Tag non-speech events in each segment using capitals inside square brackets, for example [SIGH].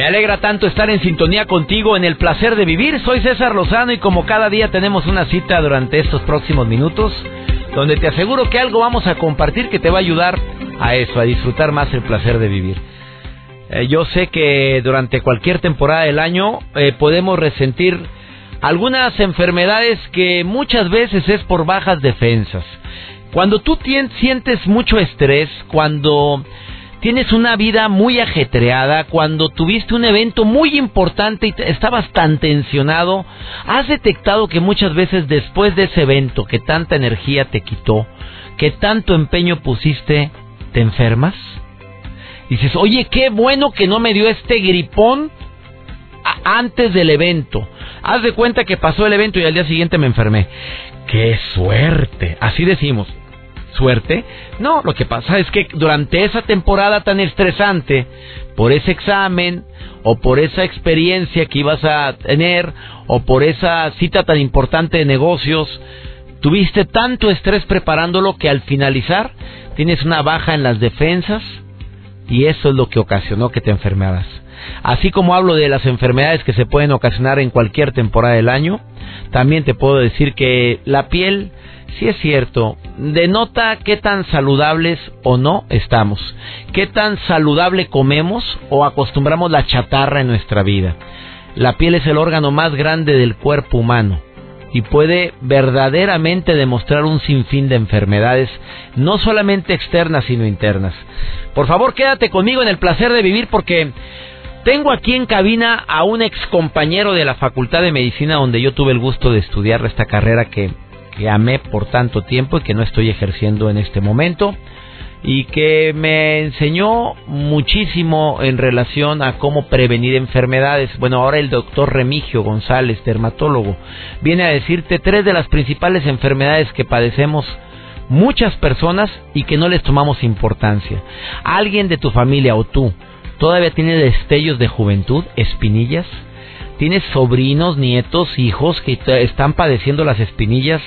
Me alegra tanto estar en sintonía contigo en el placer de vivir. Soy César Lozano y como cada día tenemos una cita durante estos próximos minutos donde te aseguro que algo vamos a compartir que te va a ayudar a eso, a disfrutar más el placer de vivir. Eh, yo sé que durante cualquier temporada del año eh, podemos resentir algunas enfermedades que muchas veces es por bajas defensas. Cuando tú sientes mucho estrés, cuando tienes una vida muy ajetreada, cuando tuviste un evento muy importante y estabas tan tensionado, has detectado que muchas veces después de ese evento que tanta energía te quitó, que tanto empeño pusiste, te enfermas. Dices, oye, qué bueno que no me dio este gripón antes del evento. Haz de cuenta que pasó el evento y al día siguiente me enfermé. ¡Qué suerte! Así decimos suerte. No, lo que pasa es que durante esa temporada tan estresante, por ese examen o por esa experiencia que ibas a tener o por esa cita tan importante de negocios, tuviste tanto estrés preparándolo que al finalizar tienes una baja en las defensas y eso es lo que ocasionó que te enfermaras. Así como hablo de las enfermedades que se pueden ocasionar en cualquier temporada del año, también te puedo decir que la piel sí es cierto, denota qué tan saludables o no estamos, qué tan saludable comemos o acostumbramos la chatarra en nuestra vida. La piel es el órgano más grande del cuerpo humano y puede verdaderamente demostrar un sinfín de enfermedades, no solamente externas, sino internas. Por favor, quédate conmigo en el placer de vivir porque tengo aquí en cabina a un ex compañero de la Facultad de Medicina donde yo tuve el gusto de estudiar esta carrera que que amé por tanto tiempo y que no estoy ejerciendo en este momento y que me enseñó muchísimo en relación a cómo prevenir enfermedades. Bueno, ahora el doctor Remigio González, dermatólogo, viene a decirte tres de las principales enfermedades que padecemos muchas personas y que no les tomamos importancia. Alguien de tu familia o tú todavía tiene destellos de juventud, espinillas, tienes sobrinos, nietos, hijos que están padeciendo las espinillas,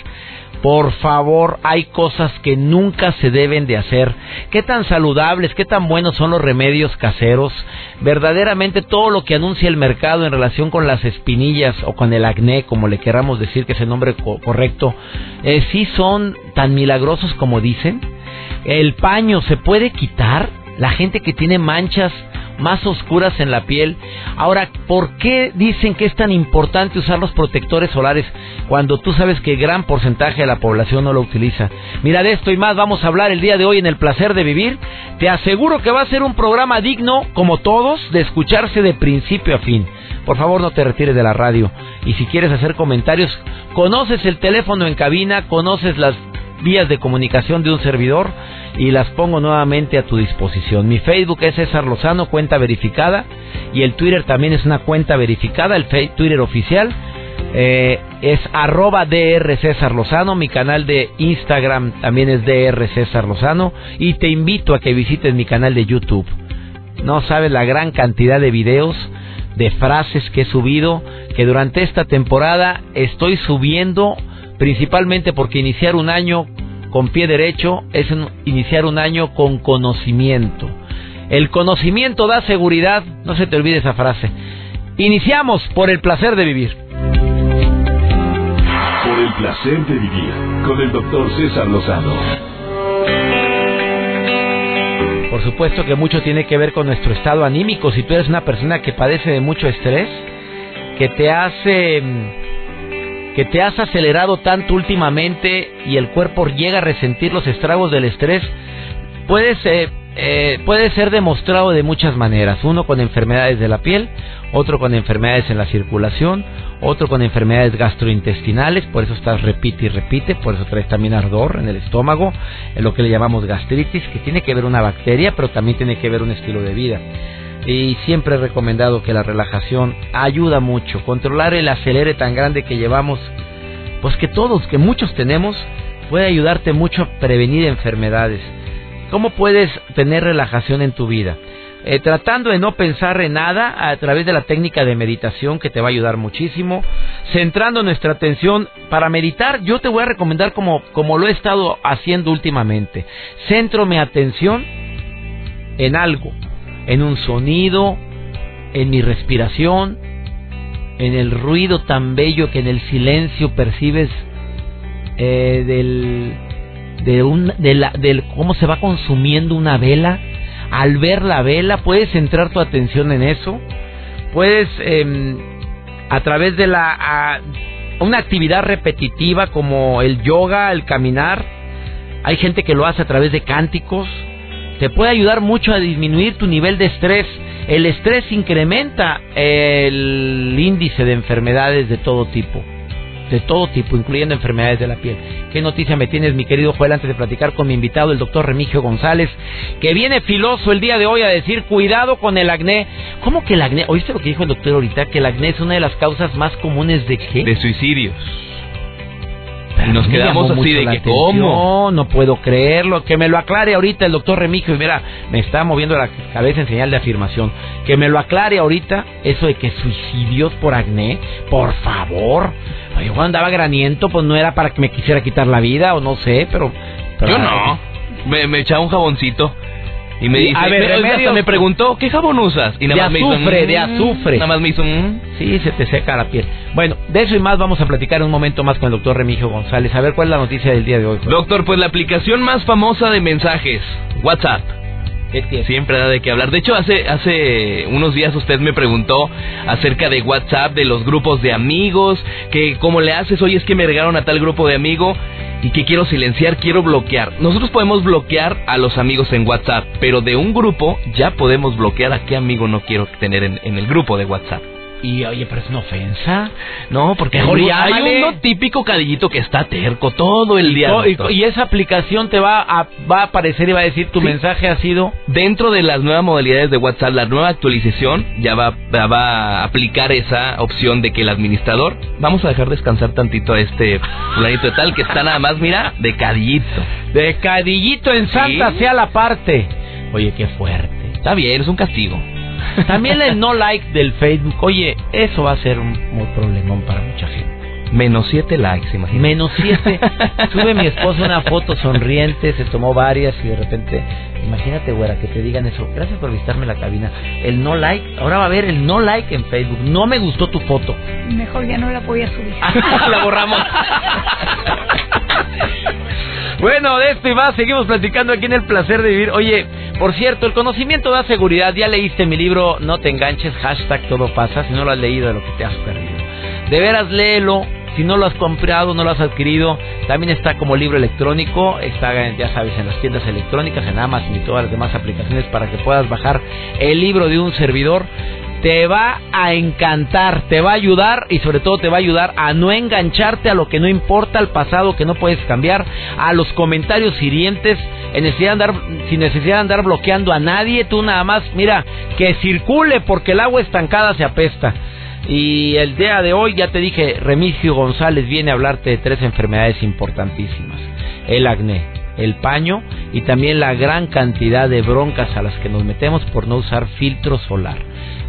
por favor, hay cosas que nunca se deben de hacer. ¿Qué tan saludables, qué tan buenos son los remedios caseros? Verdaderamente todo lo que anuncia el mercado en relación con las espinillas o con el acné, como le queramos decir que es el nombre correcto, eh, sí son tan milagrosos como dicen. El paño se puede quitar. La gente que tiene manchas más oscuras en la piel. Ahora, ¿por qué dicen que es tan importante usar los protectores solares cuando tú sabes que gran porcentaje de la población no lo utiliza? Mira, de esto y más vamos a hablar el día de hoy en El Placer de Vivir. Te aseguro que va a ser un programa digno, como todos, de escucharse de principio a fin. Por favor, no te retires de la radio. Y si quieres hacer comentarios, conoces el teléfono en cabina, conoces las vías de comunicación de un servidor y las pongo nuevamente a tu disposición. Mi Facebook es César Lozano, cuenta verificada, y el Twitter también es una cuenta verificada, el Twitter oficial. Eh, es arroba DR César Lozano, mi canal de Instagram también es DR César Lozano y te invito a que visites mi canal de YouTube. No sabes la gran cantidad de videos, de frases que he subido, que durante esta temporada estoy subiendo principalmente porque iniciar un año con pie derecho es iniciar un año con conocimiento. El conocimiento da seguridad, no se te olvide esa frase. Iniciamos por el placer de vivir. Por el placer de vivir con el doctor César Lozano. Por supuesto que mucho tiene que ver con nuestro estado anímico. Si tú eres una persona que padece de mucho estrés, que te hace mm, que te has acelerado tanto últimamente y el cuerpo llega a resentir los estragos del estrés, puedes eh, eh, puede ser demostrado de muchas maneras. Uno con enfermedades de la piel, otro con enfermedades en la circulación, otro con enfermedades gastrointestinales, por eso estás repite y repite, por eso traes también ardor en el estómago, en lo que le llamamos gastritis, que tiene que ver una bacteria, pero también tiene que ver un estilo de vida. Y siempre he recomendado que la relajación ayuda mucho, controlar el acelere tan grande que llevamos, pues que todos, que muchos tenemos, puede ayudarte mucho a prevenir enfermedades. ¿Cómo puedes tener relajación en tu vida? Eh, tratando de no pensar en nada a través de la técnica de meditación que te va a ayudar muchísimo, centrando nuestra atención para meditar, yo te voy a recomendar como, como lo he estado haciendo últimamente. Centro mi atención en algo, en un sonido, en mi respiración, en el ruido tan bello que en el silencio percibes eh, del, de un, de la, del cómo se va consumiendo una vela. Al ver la vela, puedes centrar tu atención en eso, puedes em, a través de la una actividad repetitiva como el yoga, el caminar, hay gente que lo hace a través de cánticos, te puede ayudar mucho a disminuir tu nivel de estrés. El estrés incrementa el índice de enfermedades de todo tipo de todo tipo, incluyendo enfermedades de la piel. ¿Qué noticia me tienes, mi querido Joel, antes de platicar con mi invitado, el doctor Remigio González, que viene filoso el día de hoy a decir, cuidado con el acné. ¿Cómo que el acné? ¿Oíste lo que dijo el doctor ahorita? Que el acné es una de las causas más comunes de qué? De suicidios. Y nos quedamos así de que, ¿cómo? No, no puedo creerlo. Que me lo aclare ahorita el doctor Remigio. Y mira, me está moviendo la cabeza en señal de afirmación. Que me lo aclare ahorita eso de que suicidios por acné. Por favor. Yo cuando andaba graniento, pues no era para que me quisiera quitar la vida o no sé, pero... yo no. Me, me echaba un jaboncito. Y me dice, a ver, me, me preguntó, ¿qué jabón usas? Y nada de más azufre, me hizo, de mm", azufre. Nada más me hizo, mm". sí, se te seca la piel. Bueno, de eso y más vamos a platicar un momento más con el doctor Remigio González. A ver cuál es la noticia del día de hoy. Doctor, pues la aplicación más famosa de mensajes, WhatsApp Siempre da de qué hablar. De hecho, hace, hace unos días usted me preguntó acerca de WhatsApp, de los grupos de amigos, que cómo le haces, oye, es que me regaron a tal grupo de amigo y que quiero silenciar, quiero bloquear. Nosotros podemos bloquear a los amigos en WhatsApp, pero de un grupo ya podemos bloquear a qué amigo no quiero tener en el grupo de WhatsApp. Y oye, pero es una ofensa. No, porque hay uno típico cadillito que está terco todo el día. Y, esa aplicación te va a, va a aparecer y va a decir tu mensaje ha sido. Dentro de las nuevas modalidades de WhatsApp, la nueva actualización ya va, va a aplicar esa opción de que el administrador. Vamos a dejar descansar tantito a este fulanito de tal que está nada más, mira, de cadillito. De cadillito en Santa sea la parte. Oye, qué fuerte. Está bien, es un castigo. También el no like del Facebook. Oye, eso va a ser un, problemón para mucha gente. Menos siete likes, imagínate. Menos siete. [LAUGHS] Sube mi esposa una foto sonriente, se tomó varias y de repente, imagínate, güera, que te digan eso. Gracias por visitarme la cabina. El no like, ahora va a haber el no like en Facebook. No me gustó tu foto. Mejor ya no la voy a subir. [LAUGHS] la borramos. Bueno, de esto y más seguimos platicando aquí en El Placer de Vivir. Oye, por cierto, el conocimiento da seguridad. Ya leíste mi libro No te enganches, hashtag todo pasa, si no lo has leído de lo que te has perdido. De veras, léelo. Si no lo has comprado, no lo has adquirido, también está como libro electrónico, está, ya sabes, en las tiendas electrónicas, en Amazon y todas las demás aplicaciones para que puedas bajar el libro de un servidor te va a encantar, te va a ayudar y sobre todo te va a ayudar a no engancharte a lo que no importa, al pasado que no puedes cambiar, a los comentarios hirientes, sin necesidad de andar bloqueando a nadie, tú nada más, mira, que circule porque el agua estancada se apesta. Y el día de hoy ya te dije, Remigio González viene a hablarte de tres enfermedades importantísimas. El acné, el paño y también la gran cantidad de broncas a las que nos metemos por no usar filtro solar.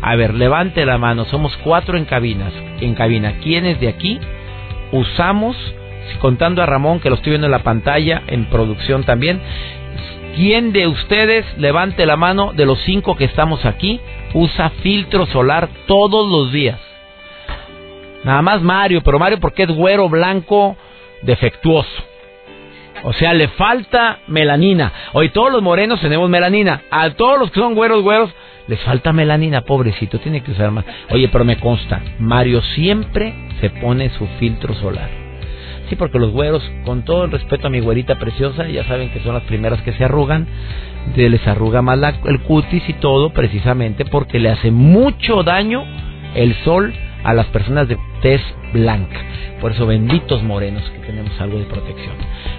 A ver, levante la mano. Somos cuatro en cabinas. En cabina. ¿Quiénes de aquí usamos, contando a Ramón que lo estoy viendo en la pantalla, en producción también? ¿Quién de ustedes levante la mano de los cinco que estamos aquí usa filtro solar todos los días? Nada más Mario, pero Mario porque es güero blanco defectuoso. O sea, le falta melanina. Hoy todos los morenos tenemos melanina. A todos los que son güeros, güeros, les falta melanina, pobrecito, tiene que usar más. Oye, pero me consta, Mario siempre se pone su filtro solar. Sí, porque los güeros, con todo el respeto a mi güerita preciosa, ya saben que son las primeras que se arrugan, les arruga más el cutis y todo, precisamente porque le hace mucho daño el sol a las personas de tez blanca. Por eso, benditos morenos que tenemos algo de protección.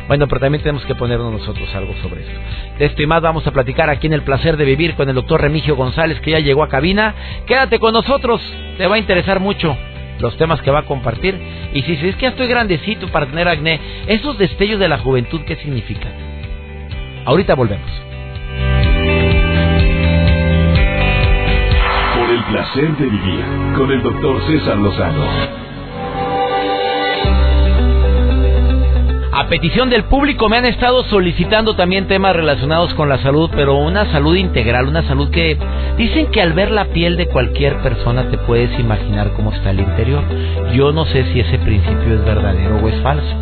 Bueno, pero también tenemos que ponernos nosotros algo sobre esto. De esto y más vamos a platicar aquí en el placer de vivir con el doctor Remigio González, que ya llegó a cabina. Quédate con nosotros, te va a interesar mucho los temas que va a compartir. Y si es que ya estoy grandecito para tener acné, esos destellos de la juventud, ¿qué significan? Ahorita volvemos. Placer de vivir con el doctor César Lozano. A petición del público me han estado solicitando también temas relacionados con la salud, pero una salud integral, una salud que dicen que al ver la piel de cualquier persona te puedes imaginar cómo está el interior. Yo no sé si ese principio es verdadero o es falso.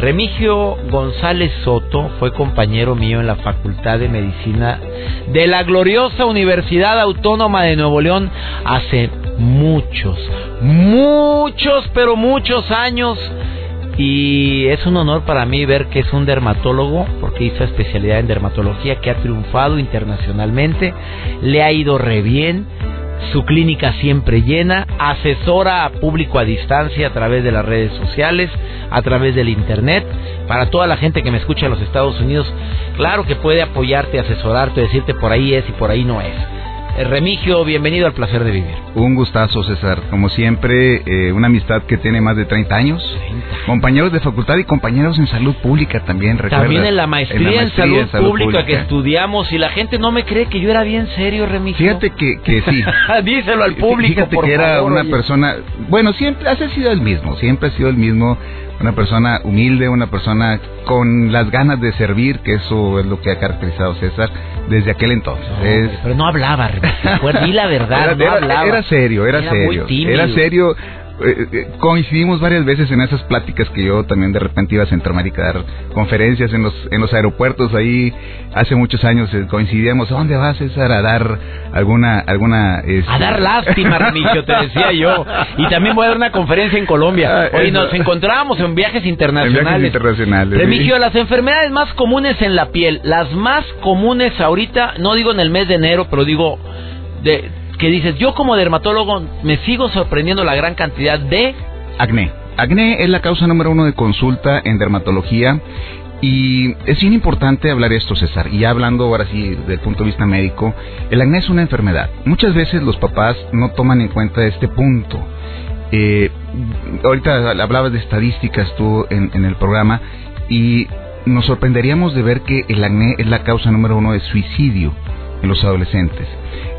Remigio González Soto fue compañero mío en la Facultad de Medicina de la gloriosa Universidad Autónoma de Nuevo León hace muchos, muchos, pero muchos años. Y es un honor para mí ver que es un dermatólogo, porque hizo especialidad en dermatología, que ha triunfado internacionalmente, le ha ido re bien, su clínica siempre llena, asesora a público a distancia a través de las redes sociales, a través del internet, para toda la gente que me escucha en los Estados Unidos, claro que puede apoyarte, asesorarte, decirte por ahí es y por ahí no es. Eh, Remigio, bienvenido al placer de vivir. Un gustazo, César. Como siempre, eh, una amistad que tiene más de 30 años. Compañeros de facultad y compañeros en salud pública también, También en la maestría en, salud, pública, que estudiamos y la gente no me cree que yo era bien serio, Remigio. Fíjate que, que sí. [LAUGHS] Díselo al público, Fíjate que era una persona... Bueno, siempre ha sido el mismo, siempre ha sido el mismo una persona humilde, una persona con las ganas de servir, que eso es lo que ha caracterizado a César desde aquel entonces. Pero no hablaba, di la verdad, [LAUGHS] era, no hablaba. Era serio, era, serio. Era serio eh, eh, coincidimos varias veces en esas pláticas que yo también de repente iba a Centroamérica a dar conferencias en los en los aeropuertos ahí. Hace muchos años eh, coincidíamos ¿dónde vas César a dar alguna alguna este a dar lástima Remigio te decía yo. Y también voy a dar una conferencia en Colombia. Hoy ah, nos encontramos en viajes internacionales. En viajes internacionales Remigio las enfermedades más comunes en la piel las más comunes ahorita no digo en el mes de enero pero digo de que dices, yo como dermatólogo me sigo sorprendiendo la gran cantidad de... Acné. Acné es la causa número uno de consulta en dermatología y es bien importante hablar esto, César. Y ya hablando ahora sí desde el punto de vista médico, el acné es una enfermedad. Muchas veces los papás no toman en cuenta este punto. Eh, ahorita hablabas de estadísticas tú en, en, el programa y nos sorprenderíamos de ver que el acné es la causa número uno de suicidio en los adolescentes.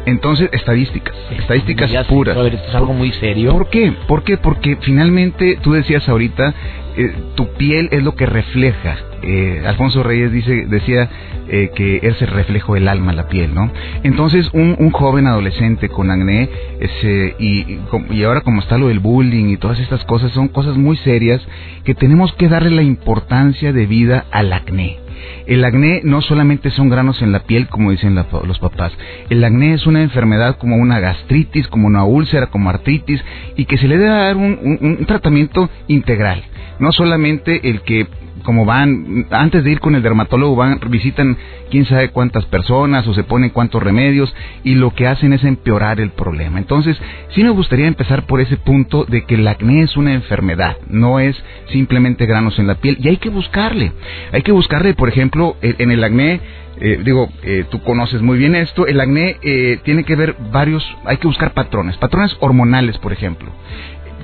Entonces, estadísticas, estadísticas puras. esto es algo muy serio. ¿Por qué? ¿Por qué? Porque finalmente, tú decías ahorita, eh, tu piel es lo que refleja. Eh, Alfonso Reyes dice, decía eh, que es el reflejo del alma, la piel, ¿no? Entonces, un, un joven adolescente con acné, ese, y, y ahora como está lo del bullying y todas estas cosas, son cosas muy serias que tenemos que darle la importancia de vida al acné. El acné no solamente son granos en la piel, como dicen los papás. El acné es una enfermedad como una gastritis, como una úlcera, como artritis, y que se le debe dar un tratamiento integral. No solamente el que como van, antes de ir con el dermatólogo, van, visitan quién sabe cuántas personas o se ponen cuántos remedios y lo que hacen es empeorar el problema. Entonces, sí me gustaría empezar por ese punto de que el acné es una enfermedad, no es simplemente granos en la piel y hay que buscarle. Hay que buscarle, por ejemplo, en el acné, eh, digo, eh, tú conoces muy bien esto, el acné eh, tiene que ver varios, hay que buscar patrones, patrones hormonales, por ejemplo.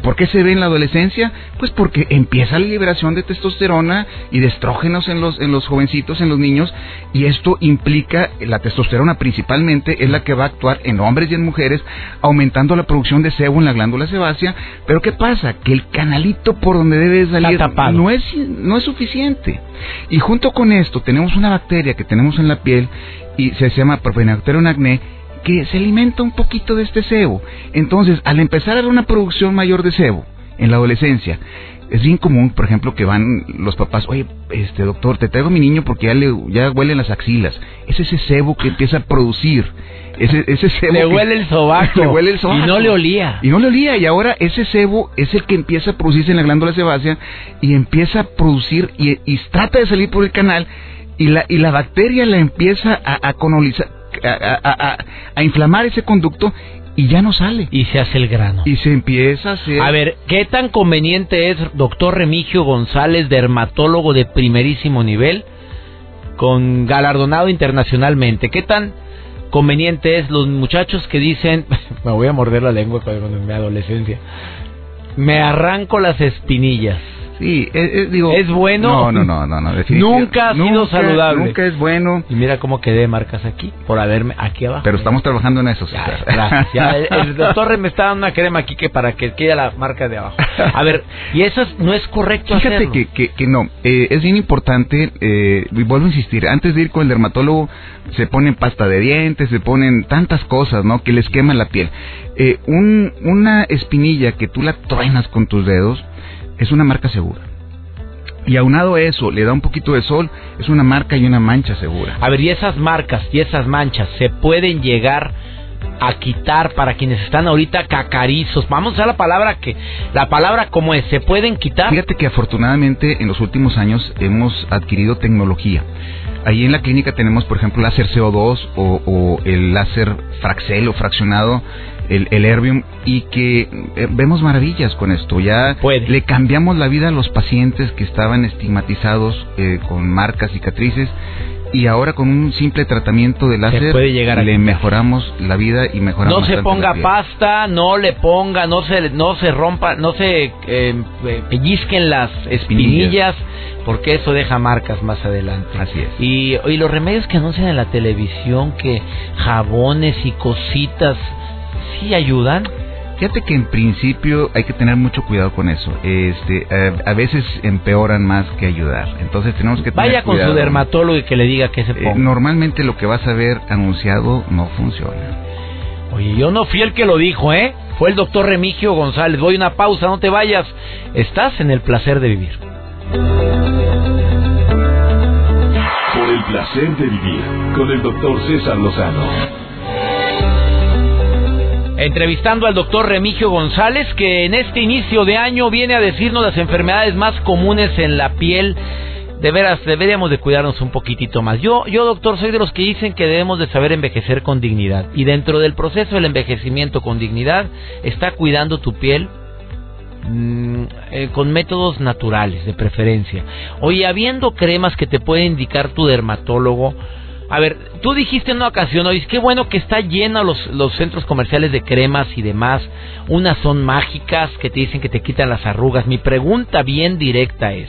¿Por qué se ve en la adolescencia? Pues porque empieza la liberación de testosterona y de estrógenos en los, en los jovencitos, en los niños, y esto implica, la testosterona principalmente es la que va a actuar en hombres y en mujeres, aumentando la producción de sebo en la glándula sebácea, pero ¿qué pasa? Que el canalito por donde debe salir no es, no es suficiente. Y junto con esto tenemos una bacteria que tenemos en la piel y se llama Propionibacterium acne que se alimenta un poquito de este sebo. Entonces, al empezar a haber una producción mayor de sebo en la adolescencia, es bien común, por ejemplo, que van los papás, oye, este doctor, te traigo a mi niño porque ya le ya huele las axilas. Es ese sebo que empieza a producir. Ese, ese sebo Le que- huele el sobaco. [LAUGHS] Le huele el sobaco. Y no le olía. Y no le olía. Y ahora ese sebo es el que empieza a producirse en la glándula sebácea y empieza a producir y, y trata de salir por el canal y la, y la bacteria la empieza a, a colonizar, a, a- a- a inflamar ese conducto y ya no sale. Y se hace el grano. Y se empieza a hacer... A ver, ¿qué tan conveniente es doctor Remigio González, dermatólogo de primerísimo nivel, con galardonado internacionalmente? ¿Qué tan conveniente es los muchachos que dicen, [LAUGHS] me voy a morder la lengua cuando en mi adolescencia, me arranco las espinillas? Sí, es, es- digo... ¿Es bueno? No, no, no, no. no. Nunca ha sido Nunca- saludable. Nunca es bueno, Y mira cómo quedé marcas aquí, por haberme aquí abajo. pero estamos trabajando en eso. Ya, gracias. Ya, el, el [LAUGHS] doctor me está dando una crema aquí que para que quede la marca de abajo. A ver, y eso es- no es correcto Fíjate hacerlo. que, que, que no, eh, es bien importante, eh, y vuelvo a insistir, antes de ir con el dermatólogo se ponen pasta de dientes, se ponen tantas cosas, ¿no? Que les queman la piel. Eh, un, una espinilla que tú la truenas con tus dedos es una marca segura. Y aunado a eso, le da un poquito de sol, es una marca y una mancha segura. A ver, y esas marcas y esas manchas se pueden llegar a quitar para quienes están ahorita cacarizos. Vamos a usar la palabra que la palabra como es, se pueden quitar. Fíjate que afortunadamente en los últimos años hemos adquirido tecnología. Ahí en la clínica tenemos, por ejemplo, láser CO2 o, o el láser fraxel o fraccionado, el, el Erbium, y que eh, vemos maravillas con esto. Ya Puede. le cambiamos la vida a los pacientes que estaban estigmatizados eh, con marcas, cicatrices, y ahora con un simple tratamiento de láser puede llegar a le quitar. mejoramos la vida y mejoramos no se ponga pasta, no le ponga, no se no se rompa, no se eh, eh, pellizquen las espinillas, porque eso deja marcas más adelante. Así es. Y, y los remedios que anuncian en la televisión, que jabones y cositas, sí ayudan. Fíjate que en principio hay que tener mucho cuidado con eso. Este, eh, a veces empeoran más que ayudar. Entonces tenemos que tener Vaya con cuidado. su dermatólogo y que le diga que se Eh, ponga. normalmente lo que vas a ver anunciado no funciona. Oye, yo no fui el que lo dijo, ¿eh? Fue el doctor Remigio González. Voy a una pausa, no te vayas. Estás en el placer de vivir. Por el placer de vivir con el doctor César Lozano. Entrevistando al doctor Remigio González, que en este inicio de año viene a decirnos las enfermedades más comunes en la piel. De veras, deberíamos de cuidarnos un poquitito más. Yo, yo doctor, soy de los que dicen que debemos de saber envejecer con dignidad. Y dentro del proceso del envejecimiento con dignidad está cuidando tu piel mm, eh, con métodos naturales, de preferencia. Oye, habiendo cremas que te puede indicar tu dermatólogo, a ver, tú dijiste en una ocasión, oye, qué bueno que está lleno los, los centros comerciales de cremas y demás. Unas son mágicas que te dicen que te quitan las arrugas. Mi pregunta bien directa es,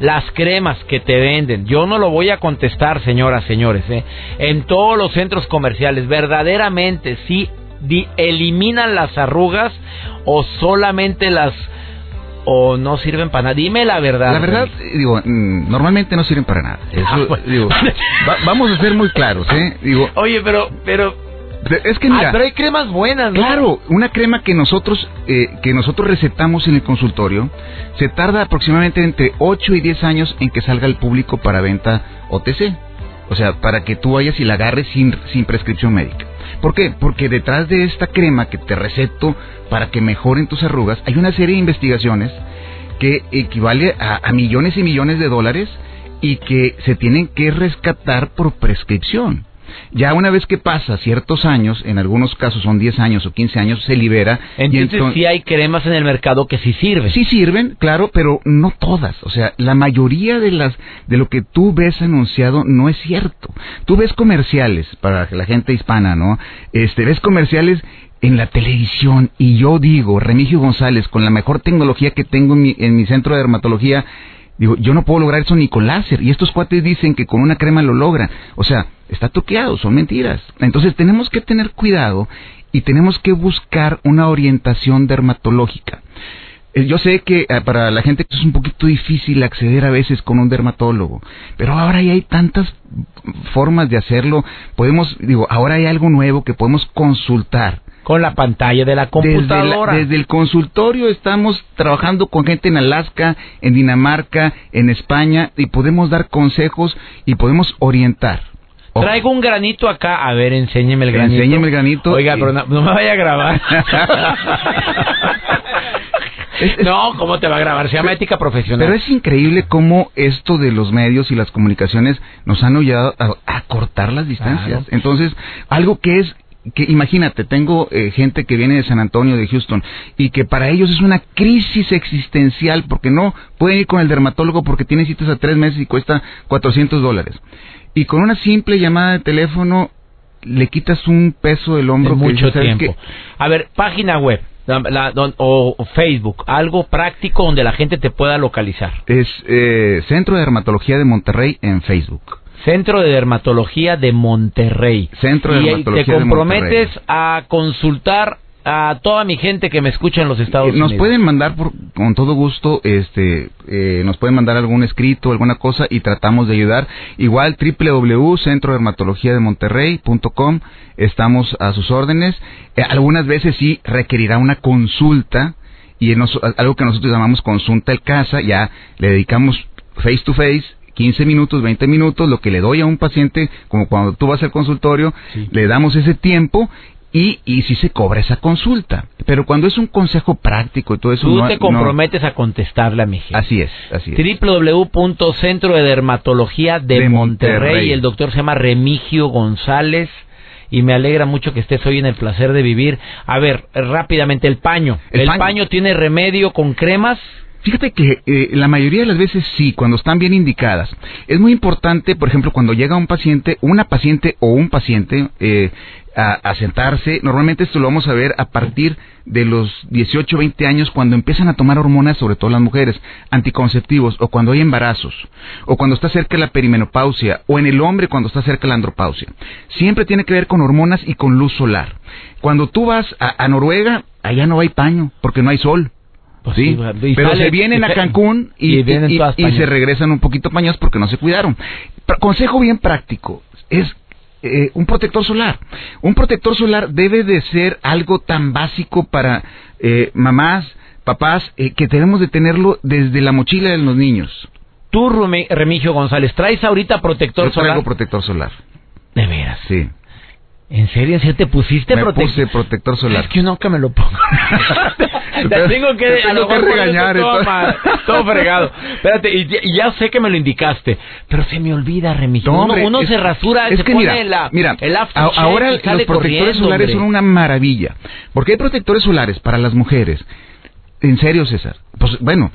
las cremas que te venden, yo no lo voy a contestar, señoras, señores, ¿eh? en todos los centros comerciales, verdaderamente, sí, eliminan las arrugas o solamente las... o no sirven para nada. Dime la verdad. La verdad, digo, mm, normalmente no sirven para nada. Eso, Ah, bueno. digo, va- vamos a ser muy claros, ¿eh? Digo, Oye, pero, pero, es que ah, mira, pero hay cremas buenas, ¿no? Claro, una crema que nosotros eh, que nosotros recetamos en el consultorio se tarda aproximadamente entre 8 y 10 años en que salga al público para venta OTC. O sea, para que tú vayas y la agarres sin, sin prescripción médica. ¿Por qué? Porque detrás de esta crema que te receto para que mejoren tus arrugas, hay una serie de investigaciones que equivale a, a millones y millones de dólares y que se tienen que rescatar por prescripción. Ya una vez que pasa ciertos años, en algunos casos son 10 años o 15 años, se libera. y Entonces enton- sí hay cremas en el mercado que sí sirven. Sí sirven, claro, pero no todas. O sea, la mayoría de las de lo que tú ves anunciado no es cierto. Tú ves comerciales para la gente hispana, ¿no? Este, ves comerciales en la televisión y yo digo, Remigio González, con la mejor tecnología que tengo en mi, en mi centro de dermatología, digo, yo no puedo lograr eso ni con láser. Y estos cuates dicen que con una crema lo logran. O sea, está truqueado, son mentiras. Entonces tenemos que tener cuidado y tenemos que buscar una orientación dermatológica. Eh, Yo sé que eh, para la gente es un poquito difícil acceder a veces con un dermatólogo, pero ahora ya hay tantas formas de hacerlo. Podemos, digo, ahora hay algo nuevo que podemos consultar. Con la pantalla de la Desde, la- computadora. desde el consultorio estamos trabajando con gente en Alaska, en Dinamarca, en España, y podemos dar consejos y podemos orientar. Traigo un granito acá. A ver, enséñeme el granito. Enséñeme el granito. Oiga, Y- pero no, no me vaya a grabar. [LAUGHS] no, ¿cómo te va a grabar? Se llama ética profesional. Pero es increíble cómo esto de los medios y las comunicaciones nos han ayudado a, a cortar las distancias. Claro. Entonces, algo que es que imagínate, tengo eh, gente que viene de San Antonio, de Houston, y que para ellos es una crisis existencial porque no pueden ir con el dermatólogo porque tienen citas a tres meses y cuesta 400 dólares. Y con una simple llamada de teléfono le quitas un peso del de hombro que mucho ¿sabes tiempo. A ver, página web la- la- don- o, o Facebook, algo práctico donde la gente te pueda localizar. Es eh, Centro de Dermatología de Monterrey en Facebook. Centro de Dermatología de Monterrey. Centro de y Dermatología te comprometes a consultar a toda mi gente que me escucha en los Estados Eh, Nos Unidos. pueden mandar por, con todo gusto, este, eh, nos pueden mandar algún escrito, alguna cosa y tratamos de ayudar. Igual www.centrodermatologiademonterrey.com estamos a sus órdenes. Eh, algunas veces sí requerirá una consulta y en nos- algo que nosotros llamamos consulta en casa, ya le dedicamos face to face 15 minutos, 20 minutos, lo que le doy a un paciente, como cuando tú vas al consultorio, Sí. le damos ese tiempo y, y sí se cobra esa consulta. Pero cuando es un consejo práctico y todo eso, Tú no- te no- comprometes a contestarle a mi gente. así es, así es. www.centro de dermatología de, De Monterrey. Monterrey. El doctor se llama Remigio González y me alegra mucho que estés hoy en el placer de vivir. A ver, rápidamente, el paño. El ¿El, paño. paño. tiene remedio con cremas? Fíjate que eh, la mayoría de las veces sí, cuando están bien indicadas. Es muy importante, por ejemplo, cuando llega un paciente, una paciente o un paciente eh, a, a sentarse, normalmente esto lo vamos a ver a partir de los 18, 20 años, cuando empiezan a tomar hormonas, sobre todo las mujeres, anticonceptivos, o cuando hay embarazos, o cuando está cerca la perimenopausia, o en el hombre cuando está cerca la andropausia. Siempre tiene que ver con hormonas y con luz solar. Cuando tú vas a, a Noruega, allá no hay paño, porque no hay sol. Sí, pero sale- se vienen a Cancún y, y vienen y- todas y paños. se regresan un poquito pañados porque no se cuidaron. Pero consejo bien práctico es eh, un protector solar. Un protector solar debe de ser algo tan básico para eh, mamás, papás, eh, que tenemos de tenerlo desde la mochila de los niños. Tú, Remigio González, ¿traes ahorita protector Yo traigo solar? protector solar. De veras. Sí. ¿En serio? ¿En serio te pusiste protector? puse protector solar. Es que nunca me lo pongo. [LAUGHS] te Te- tengo que, te tengo a lo que regañar Todo, todo. mal, todo fregado. [LAUGHS] Espérate, y, ya- y ya sé que me lo indicaste, pero se me olvida, Remigio. No, uno hombre, uno es- se rasura, es se que pone mira, la, mira, el a- aftershave ahora los protectores solares hombre. son una maravilla, porque hay protectores solares para las mujeres. En serio, César. Pues bueno,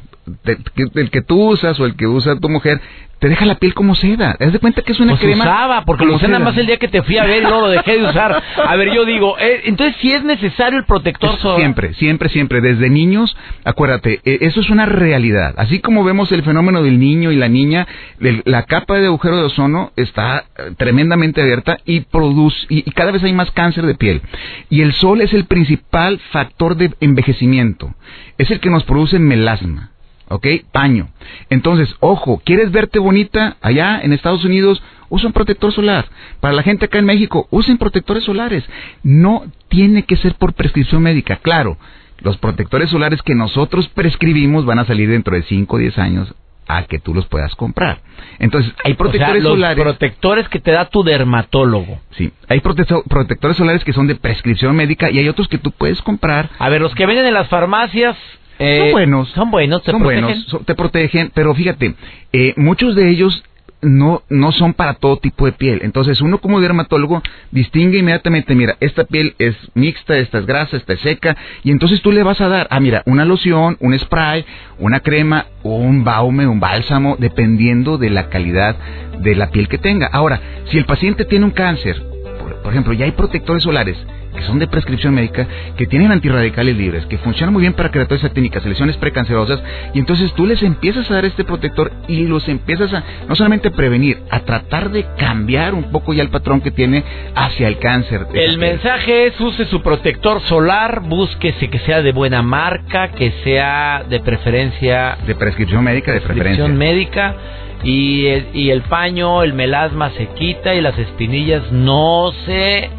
el que tú usas o el que usa tu mujer te deja la piel como seda. Haz de cuenta que es una Pues crema. usaba, porque lo usé nada más el día que te fui a ver y luego lo dejé de usar. A ver, yo digo, eh, entonces si es necesario el protector solar. Siempre, siempre, siempre. Desde niños, acuérdate, eh, eso es una realidad. Así como vemos el fenómeno del niño y la niña, el- la capa de agujero de ozono está eh, tremendamente abierta y produce, y, y cada vez hay más cáncer de piel. Y el sol es el principal factor de envejecimiento. Es el que nos produce melasma. ¿Ok? Paño. Entonces, ojo, ¿quieres verte bonita allá en Estados Unidos? Usa un protector solar. Para la gente acá en México, usen protectores solares. No tiene que ser por prescripción médica. Claro, los protectores solares que nosotros prescribimos van a salir dentro de 5 o 10 años a que tú los puedas comprar. Entonces, hay O sea, protectores los solares. protectores que te da tu dermatólogo. Sí, hay protecto- protectores solares que son de prescripción médica y hay otros que tú puedes comprar A ver, los que venden en las farmacias... eh, son buenos. Son buenos, te son protegen. buenos, so- te protegen, pero fíjate, eh, muchos de ellos no, no son para todo tipo de piel. Entonces, uno como dermatólogo distingue inmediatamente, mira, esta piel es mixta, esta es grasa, esta es seca, y entonces tú le vas a dar, ah, mira, una loción, un spray, una crema, un baume, un bálsamo, dependiendo de la calidad de la piel que tenga. Ahora, si el paciente tiene un cáncer, por, por ejemplo, ya hay protectores solares que son de prescripción médica, que tienen antirradicales libres, que funcionan muy bien para queratosis técnicas, lesiones precancerosas, y entonces tú les empiezas a dar este protector y los empiezas a no solamente prevenir, a tratar de cambiar un poco ya el patrón que tiene hacia el cáncer. El mensaje es use su protector solar, búsquese que sea de buena marca, que sea de preferencia de prescripción médica, de preferencia. médica y el, y el paño, el melasma se quita y las espinillas no se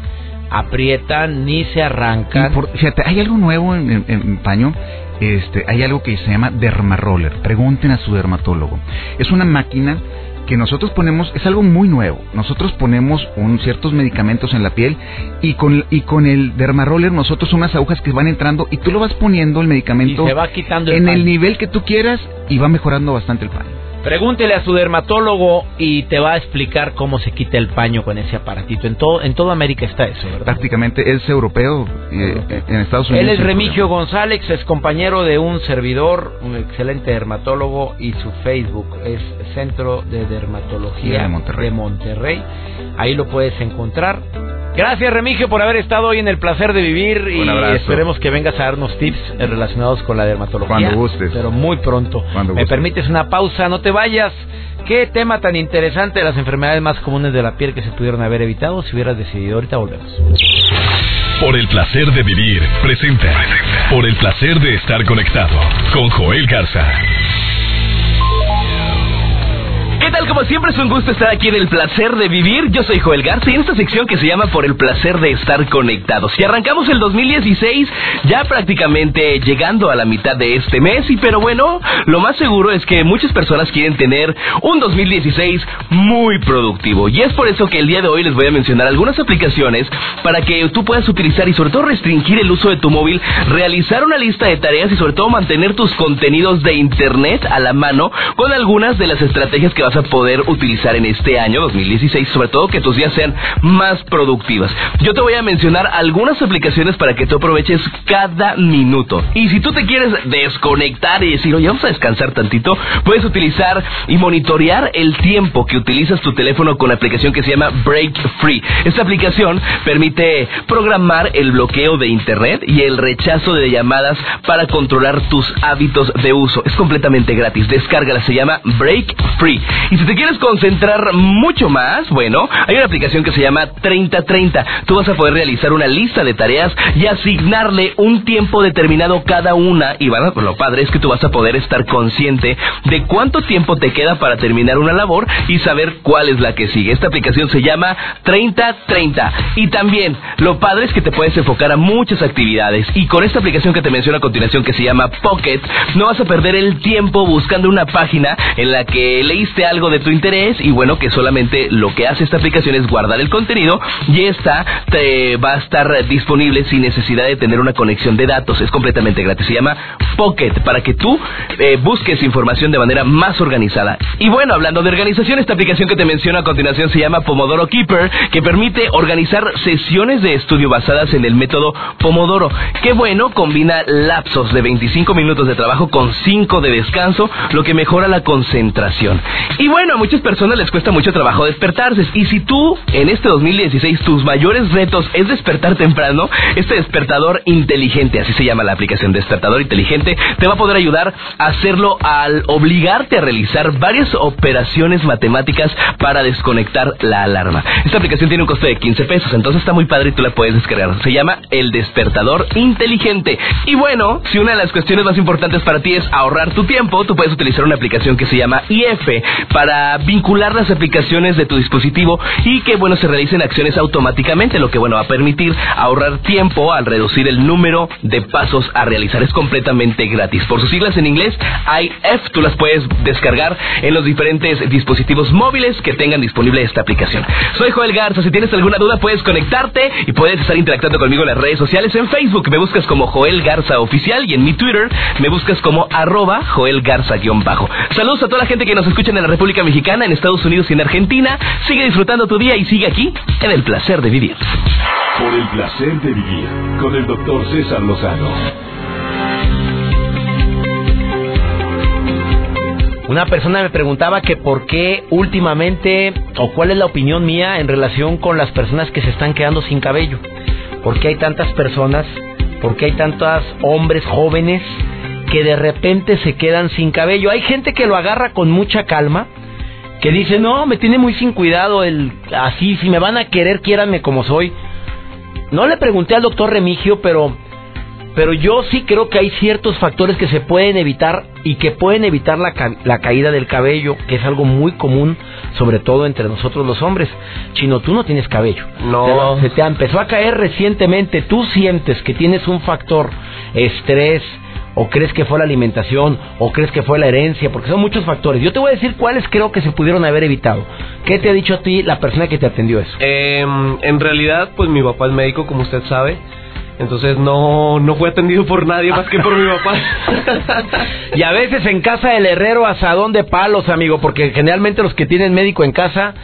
aprietan ni se arrancan. fíjate, hay algo nuevo en, en, paño. Este, hay algo que se llama dermaroller. Pregunten a su dermatólogo. Es una máquina que nosotros ponemos es algo muy nuevo. Nosotros ponemos un, ciertos medicamentos en la piel y con, y con el dermaroller nosotros unas agujas que van entrando y tú lo vas poniendo el medicamento va quitando en el nivel que tú quieras y va mejorando bastante el paño. Pregúntele a su dermatólogo y te va a explicar cómo se quita el paño con ese aparatito. En todo en toda América está eso, ¿verdad? Prácticamente es europeo, eh, en Estados Unidos. Él es Remigio González, es compañero de un servidor, un excelente dermatólogo y su Facebook es Centro de Dermatología de Monterrey. de Monterrey. Ahí lo puedes encontrar. Gracias Remigio por haber estado hoy en el placer de vivir y esperemos que vengas a darnos tips relacionados con la dermatología. Cuando gustes. Pero muy pronto. Cuando Me permites una pausa, no te vayas. Qué tema tan interesante de las enfermedades más comunes de la piel que se pudieron haber evitado si hubieras decidido. Ahorita volvemos. Por el placer de vivir, presenta. Por el placer de estar conectado con Joel Garza. Como siempre es un gusto estar aquí en el placer de vivir. Yo soy Joel Garza y en esta sección que se llama Por el placer de estar conectados. Y arrancamos el 2016 ya prácticamente llegando a la mitad de este mes. Y pero bueno, lo más seguro es que muchas personas quieren tener un 2016 muy productivo. Y es por eso que el día de hoy les voy a mencionar algunas aplicaciones para que tú puedas utilizar y sobre todo restringir el uso de tu móvil, realizar una lista de tareas y sobre todo mantener tus contenidos de internet a la mano con algunas de las estrategias que vas a poder utilizar en este año 2016, sobre todo que tus días sean más productivas. Yo te voy a mencionar algunas aplicaciones para que tú aproveches cada minuto. Y si tú te quieres desconectar y decir, oye, vamos a descansar tantito, puedes utilizar y monitorear el tiempo que utilizas tu teléfono con la aplicación que se llama Break Free. Esta aplicación permite programar el bloqueo de Internet y el rechazo de llamadas para controlar tus hábitos de uso. Es completamente gratis. Descárgala, se llama Break Free. Y si te quieres concentrar mucho más, bueno, hay una aplicación que se llama 3030. Tú vas a poder realizar una lista de tareas y asignarle un tiempo determinado cada una. Y bueno, lo padre es que tú vas a poder estar consciente de cuánto tiempo te queda para terminar una labor y saber cuál es la que sigue. Esta aplicación se llama 3030. Y también, lo padre es que te puedes enfocar a muchas actividades. Y con esta aplicación que te menciono a continuación que se llama Pocket, no vas a perder el tiempo buscando una página en la que leíste algo de tu interés y bueno, que solamente lo que hace esta aplicación es guardar el contenido y esta te va a estar disponible sin necesidad de tener una conexión de datos. Es completamente gratis. Se llama Pocket para que tú eh, busques información de manera más organizada. Y bueno, hablando de organización, esta aplicación que te menciono a continuación se llama Pomodoro Keeper, que permite organizar sesiones de estudio basadas en el método Pomodoro. Qué bueno, combina lapsos de 25 minutos de trabajo con 5 de descanso, lo que mejora la concentración. Y bueno, a muchas personas les cuesta mucho trabajo despertarse. Y si tú en este 2016 tus mayores retos es despertar temprano, este despertador inteligente, así se llama la aplicación despertador inteligente, te va a poder ayudar a hacerlo al obligarte a realizar varias operaciones matemáticas para desconectar la alarma. Esta aplicación tiene un costo de 15 pesos, entonces está muy padre y tú la puedes descargar. Se llama el despertador inteligente. Y bueno, si una de las cuestiones más importantes para ti es ahorrar tu tiempo, tú puedes utilizar una aplicación que se llama IF para vincular las aplicaciones de tu dispositivo y que bueno se realicen acciones automáticamente, lo que bueno va a permitir ahorrar tiempo al reducir el número de pasos a realizar. Es completamente gratis. Por sus siglas en inglés, IF, tú las puedes descargar en los diferentes dispositivos móviles que tengan disponible esta aplicación. Soy Joel Garza, si tienes alguna duda puedes conectarte y puedes estar interactuando conmigo en las redes sociales. En Facebook me buscas como Joel Garza Oficial y en mi Twitter me buscas como arroba Joel Garza-bajo. Saludos a toda la gente que nos escucha en la República República Mexicana, en Estados Unidos y en Argentina. Sigue disfrutando tu día y sigue aquí en el placer de vivir. Por el placer de vivir con el doctor César Lozano. Una persona me preguntaba que por qué últimamente o cuál es la opinión mía en relación con las personas que se están quedando sin cabello. ¿Por qué hay tantas personas? ¿Por qué hay tantos hombres jóvenes que de repente se quedan sin cabello? Hay gente que lo agarra con mucha calma, que dice, no, me tiene muy sin cuidado el así, si me van a querer, quiéranme como soy. No le pregunté al doctor Remigio, pero pero yo sí creo que hay ciertos factores que se pueden evitar y que pueden evitar la, la, caída del cabello, que es algo muy común, sobre todo entre nosotros los hombres. Chino, tú no tienes cabello. No. Se te empezó a caer recientemente. ¿Tú sientes que tienes un factor estrés? ¿O crees que fue la alimentación? ¿O crees que fue la herencia? Porque son muchos factores. Yo te voy a decir cuáles creo que se pudieron haber evitado. ¿Qué te ha dicho a ti la persona que te atendió eso? Eh, en realidad, pues mi papá es médico, como usted sabe. Entonces no, no fue atendido por nadie más que por mi papá. [LAUGHS] y a veces en casa del herrero asadón de palos, amigo, porque generalmente los que tienen médico en casa,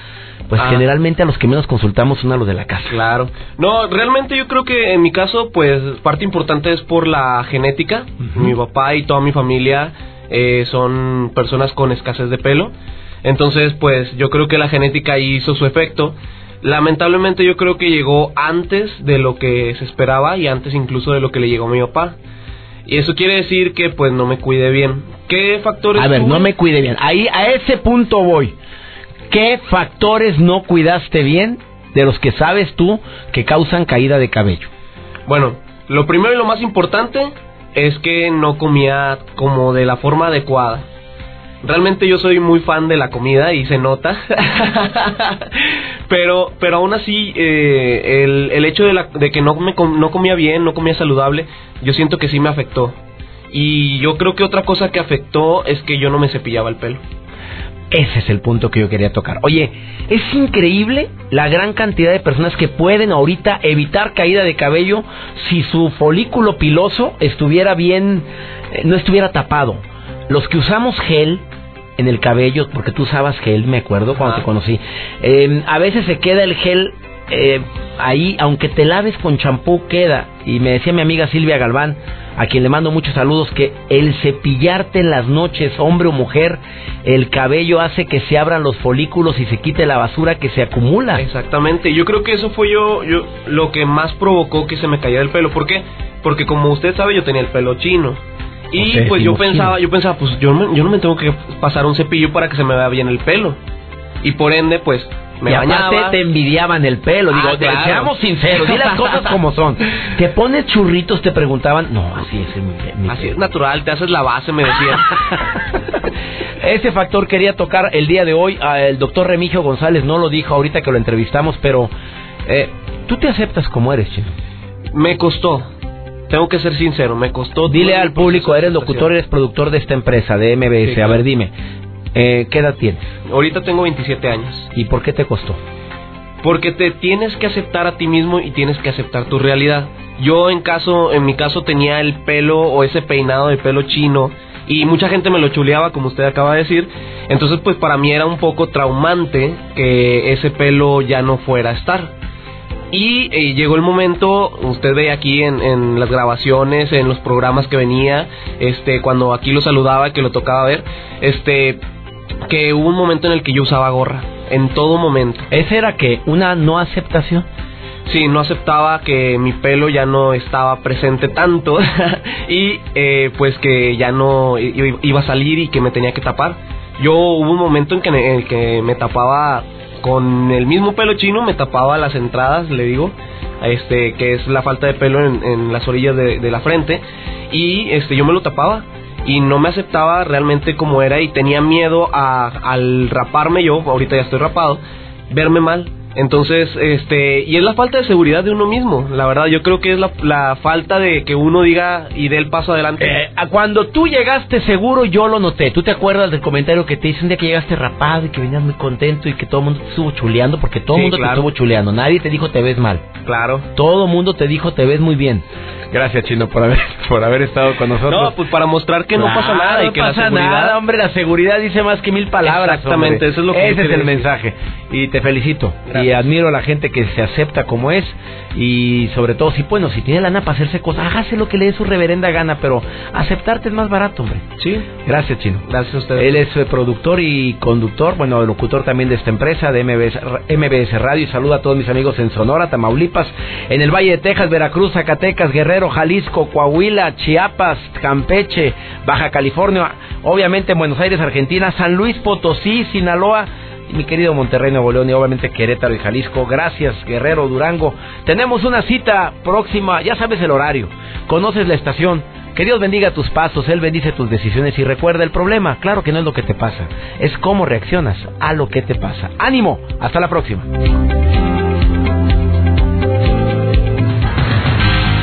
pues Ah. generalmente a los que menos consultamos son a los de la casa. Claro. No, realmente yo creo que en mi caso, pues parte importante es por la genética. Mi papá y toda mi familia eh, son personas con escasez de pelo. Entonces, pues yo creo que la genética hizo su efecto. Lamentablemente yo creo que llegó antes de lo que se esperaba y antes incluso de lo que le llegó a mi papá. Y eso quiere decir que pues no me cuide bien. ¿Qué factores A ver, no me cuide bien. Ahí a ese punto voy. ¿Qué factores no cuidaste bien de los que sabes tú que causan caída de cabello? Bueno, lo primero y lo más importante es que no comía como de la forma adecuada. Realmente yo soy muy fan de la comida y se nota. [LAUGHS] pero, pero aún así, eh, el, el hecho de, la- de que no, me, no comía bien, no comía saludable, yo siento que sí me afectó. Y yo creo que otra cosa que afectó es que yo no me cepillaba el pelo. Ese es el punto que yo quería tocar. Oye, es increíble la gran cantidad de personas que pueden ahorita evitar caída de cabello si su folículo piloso estuviera bien, eh, no estuviera tapado. Los que usamos gel en el cabello, porque tú usabas gel, me acuerdo cuando te conocí, eh, a veces se queda el gel eh, ahí, aunque te laves con champú, queda. Y me decía mi amiga Silvia Galván, a quien le mando muchos saludos, que el cepillarte en las noches, hombre o mujer, el cabello hace que se abran los folículos y se quite la basura que se acumula. Exactamente, yo creo que eso fue yo, yo lo que más provocó que se me cayera el pelo. ¿Por qué? Porque como usted sabe, yo tenía el pelo chino. Y pues yo pensaba, chino. yo pensaba, pues yo, yo no me tengo que pasar un cepillo para que se me vea bien el pelo. Y por ende, pues me y aparte bañaba. te envidiaban el pelo. Digo, Ah, claro. seamos sinceros, di las cosas [LAUGHS] como son. ¿Te pones churritos? Te preguntaban. No, así es. mi- mi- Así es natural, te haces la base, me decían. [LAUGHS] Ese factor quería tocar el día de hoy. Ah, El doctor Remigio González no lo dijo ahorita que lo entrevistamos, pero eh, tú te aceptas como eres, chino. me costó. Tengo que ser sincero, me costó. Dile al público, eres locutor, eres productor de esta empresa, de MBS. Sí, A ver, dime, eh, ¿qué edad tienes? Ahorita tengo 27 años. ¿Y por qué te costó? Porque te tienes que aceptar a ti mismo y tienes que aceptar tu realidad. Yo en caso, en mi caso tenía el pelo o ese peinado de pelo chino y mucha gente me lo chuleaba como usted acaba de decir. Entonces pues para mí era un poco traumante que ese pelo ya no fuera a estar. Y eh, llegó el momento, usted ve aquí en, en las grabaciones, en los programas que venía, este, cuando aquí lo saludaba, que lo tocaba ver, este, que hubo un momento en el que yo usaba gorra, en todo momento. ¿Ese era que una no aceptación? Sí, no aceptaba que mi pelo ya no estaba presente tanto [LAUGHS] y eh, pues que ya no iba a salir y que me tenía que tapar. Yo hubo un momento en que, en el que me tapaba con el mismo pelo chino, me tapaba las entradas, le digo, este que es la falta de pelo en, en las orillas de, de la frente y este yo me lo tapaba y no me aceptaba realmente como era y tenía miedo a, al raparme yo, ahorita ya estoy rapado, verme mal. Entonces, este, y es la falta de seguridad de uno mismo, la verdad, yo creo que es la, la falta de que uno diga y dé el paso adelante. Eh, a cuando tú llegaste seguro, yo lo noté. ¿Tú te acuerdas del comentario que te hice un día que llegaste rapado y que venías muy contento y que todo el mundo te estuvo chuleando? Porque todo el Sí, mundo claro. te estuvo chuleando. Nadie te dijo te ves mal. Claro. Todo el mundo te dijo te ves muy bien. Gracias, Chino, por haber, [LAUGHS] por haber estado con nosotros. No, pues para mostrar que no pasa nada y no que pasa la seguridad... nada, hombre, la seguridad dice más que mil palabras. Exactamente, hombre. eso es lo que Ese es el decir. mensaje. Y te felicito. Y admiro a la gente que se acepta como es. Y sobre todo, si bueno, si tiene lana para hacerse cosas, hágase lo que le dé su reverenda gana, pero aceptarte es más barato, hombre. Sí, Gracias, Chino. gracias a ustedes. Él es eh, productor y conductor, bueno, locutor también de esta empresa, de MBS, MBS Radio. Y saluda a todos mis amigos en Sonora, Tamaulipas, en el Valle de Texas, Veracruz, Zacatecas, Guerrero, Jalisco, Coahuila, Chiapas, Campeche, Baja California, obviamente en Buenos Aires, Argentina, San Luis Potosí, Sinaloa. Mi querido Monterrey, Nuevo León y obviamente Querétaro y Jalisco. Gracias, Guerrero, Durango. Tenemos una cita próxima, ya sabes el horario, conoces la estación. Que Dios bendiga tus pasos, Él bendice tus decisiones y recuerda el problema. Claro que no es lo que te pasa, es cómo reaccionas a lo que te pasa. Ánimo, hasta la próxima.